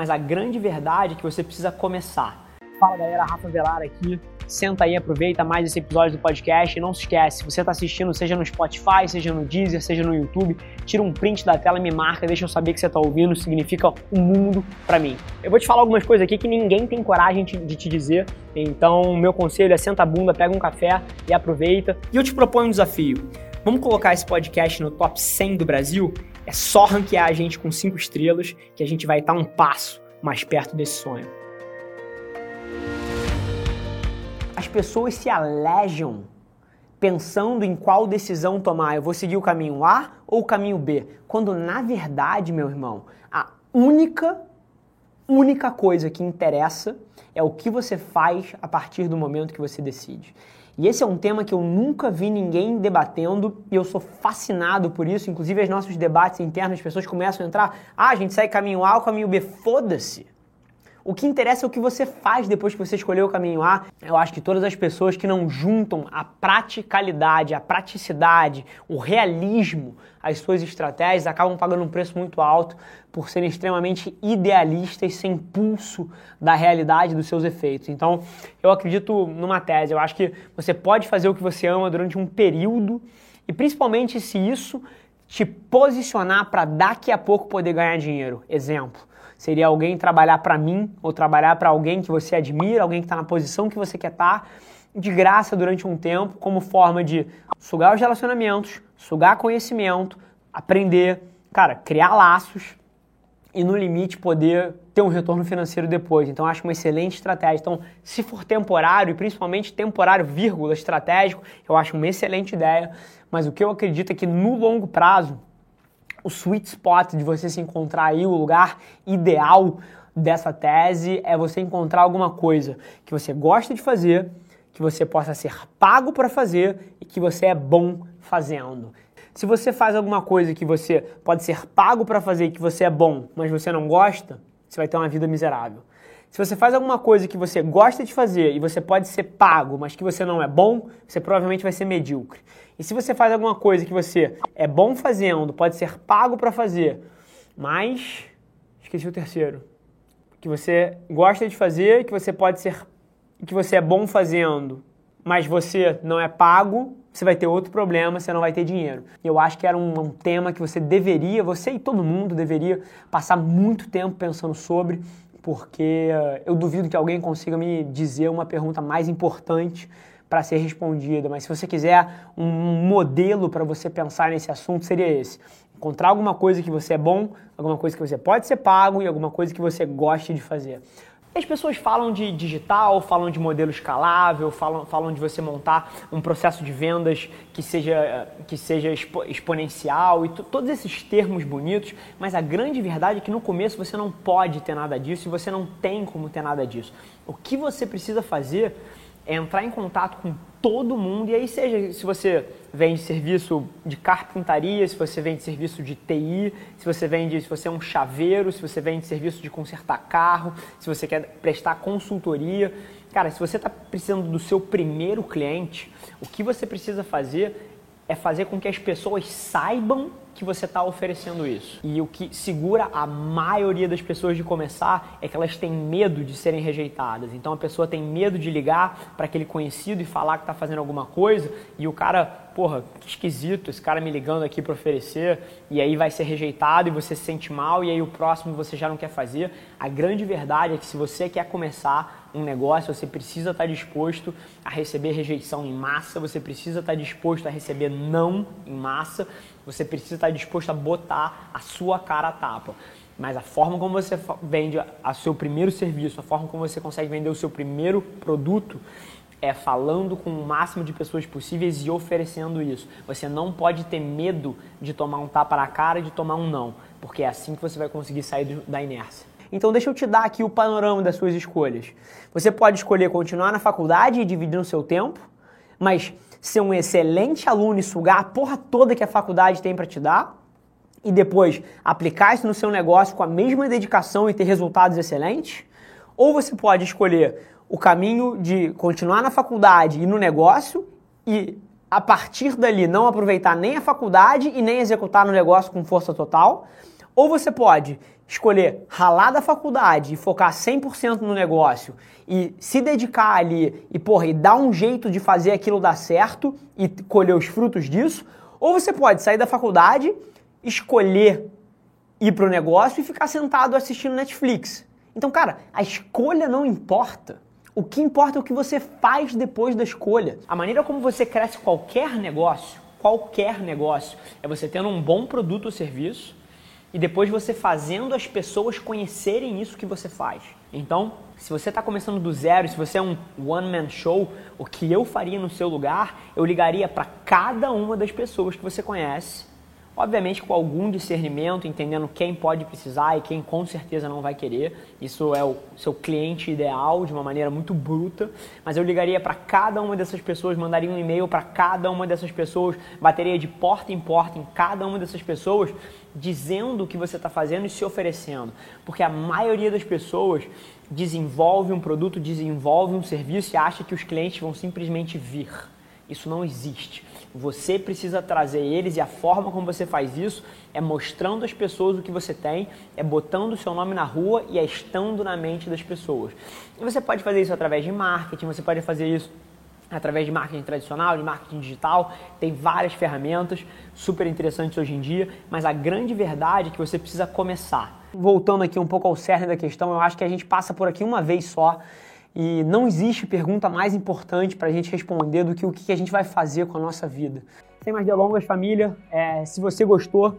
mas a grande verdade é que você precisa começar. Fala galera, Rafa Velar aqui. Senta aí, aproveita mais esse episódio do podcast e não se esquece, você está assistindo, seja no Spotify, seja no Deezer, seja no YouTube, tira um print da tela me marca, deixa eu saber que você está ouvindo, significa um mundo para mim. Eu vou te falar algumas coisas aqui que ninguém tem coragem de te dizer, então meu conselho é senta a bunda, pega um café e aproveita. E eu te proponho um desafio. Vamos colocar esse podcast no top 100 do Brasil? É só ranquear a gente com 5 estrelas que a gente vai estar um passo mais perto desse sonho. as pessoas se alejam pensando em qual decisão tomar. Eu vou seguir o caminho A ou o caminho B? Quando na verdade, meu irmão, a única única coisa que interessa é o que você faz a partir do momento que você decide. E esse é um tema que eu nunca vi ninguém debatendo e eu sou fascinado por isso. Inclusive, os nossos debates internos, as pessoas começam a entrar. Ah, a gente sai caminho A ou caminho B. Foda-se. O que interessa é o que você faz depois que você escolheu o caminho A. Eu acho que todas as pessoas que não juntam a praticalidade, a praticidade, o realismo às suas estratégias acabam pagando um preço muito alto por serem extremamente idealistas sem pulso da realidade dos seus efeitos. Então, eu acredito numa tese. Eu acho que você pode fazer o que você ama durante um período e principalmente se isso te posicionar para daqui a pouco poder ganhar dinheiro. Exemplo Seria alguém trabalhar para mim ou trabalhar para alguém que você admira, alguém que está na posição que você quer estar, tá, de graça durante um tempo, como forma de sugar os relacionamentos, sugar conhecimento, aprender, cara, criar laços e no limite poder ter um retorno financeiro depois. Então acho uma excelente estratégia. Então, se for temporário, e principalmente temporário, vírgula, estratégico, eu acho uma excelente ideia. Mas o que eu acredito é que no longo prazo o sweet spot de você se encontrar aí, o lugar ideal dessa tese é você encontrar alguma coisa que você gosta de fazer, que você possa ser pago para fazer e que você é bom fazendo. Se você faz alguma coisa que você pode ser pago para fazer e que você é bom, mas você não gosta, você vai ter uma vida miserável. Se você faz alguma coisa que você gosta de fazer e você pode ser pago, mas que você não é bom, você provavelmente vai ser medíocre. E se você faz alguma coisa que você é bom fazendo, pode ser pago para fazer, mas esqueci o terceiro, que você gosta de fazer, que você pode ser que você é bom fazendo, mas você não é pago, você vai ter outro problema, você não vai ter dinheiro. Eu acho que era um, um, tema que você deveria, você e todo mundo deveria passar muito tempo pensando sobre porque eh, eu duvido que alguém consiga me dizer uma pergunta mais importante para ser respondida. Mas se você quiser um modelo para você pensar nesse assunto, seria esse. Encontrar alguma coisa que você é bom, alguma coisa que você pode ser pago e alguma coisa que você goste de fazer. As pessoas falam de digital, falam de modelo escalável, falam, falam de você montar um processo de vendas que seja, que seja expo, exponencial e todos esses termos bonitos, mas a grande verdade é que no começo você não pode ter nada disso e você não tem como ter nada disso. O que você precisa fazer é entrar em contato com todo mundo, e aí seja se você vende serviço de carpintaria, se você vende serviço de TI, se você vende, se você é um chaveiro, se você vende serviço de consertar carro, se você quer prestar consultoria. Cara, se você está precisando do seu primeiro cliente, o que você precisa fazer é fazer com que as pessoas saibam que você está oferecendo isso. E o que segura a maioria das pessoas de começar é que elas têm medo de serem rejeitadas. Então a pessoa tem medo de ligar para aquele conhecido e falar que está fazendo alguma coisa e o cara, porra, que esquisito, esse cara me ligando aqui para oferecer e aí vai ser rejeitado e você se sente mal e aí o próximo você já não quer fazer. A grande verdade é que se você quer começar um negócio, você precisa estar disposto a receber rejeição em massa, você precisa estar disposto a receber não em massa, você precisa estar disposto a botar a sua cara a tapa. Mas a forma como você vende o seu primeiro serviço, a forma como você consegue vender o seu primeiro produto é falando com o máximo de pessoas possíveis e oferecendo isso. Você não pode ter medo de tomar um tapa na cara e de tomar um não, porque é assim que você vai conseguir sair da inércia. Então deixa eu te dar aqui o panorama das suas escolhas. Você pode escolher continuar na faculdade e dividir o seu tempo, mas ser um excelente aluno e sugar a porra toda que a faculdade tem para te dar, e depois aplicar isso no seu negócio com a mesma dedicação e ter resultados excelentes. Ou você pode escolher o caminho de continuar na faculdade e no negócio e a partir dali não aproveitar nem a faculdade e nem executar no negócio com força total Ou você pode escolher ralar da faculdade e focar 100% no negócio e se dedicar ali e, porra, e dar um jeito de fazer aquilo dar certo e colher os frutos disso. Ou você pode sair da faculdade, escolher ir pro negócio e ficar sentado assistindo Netflix. Então, cara, a escolha não importa. O que importa é o que você faz depois da escolha. A maneira como você cresce qualquer negócio, qualquer negócio, é você tendo um bom produto ou serviço e depois você fazendo as pessoas conhecerem isso que você faz. Então, se você está começando do zero, se você é um one-man show, o que eu faria no seu lugar, eu ligaria para cada uma das pessoas que você conhece Obviamente com algum discernimento, entendendo quem pode precisar e quem com certeza não vai querer. Isso é o seu cliente ideal de uma maneira muito bruta. Mas eu ligaria para cada uma dessas pessoas, mandaria um e-mail para cada uma dessas pessoas, bateria de porta em porta em cada uma dessas pessoas, dizendo o que você está fazendo e se oferecendo. Porque a maioria das pessoas desenvolve um produto, desenvolve um serviço e acha que os clientes vão simplesmente vir. Isso não existe. Você precisa trazer eles e a forma como você faz isso é mostrando às pessoas o que você tem, é botando o seu nome na rua e é estando na mente das pessoas. E você pode fazer isso através de marketing, você pode fazer isso através de marketing tradicional, de marketing digital, tem várias ferramentas super interessantes hoje em dia, mas a grande verdade é que você precisa começar. Voltando aqui um pouco ao cerne da questão, eu acho que a gente passa por aqui uma vez só e não existe pergunta mais importante para a gente responder do que o que a gente vai fazer com a nossa vida. Sem mais delongas, família, é, se você gostou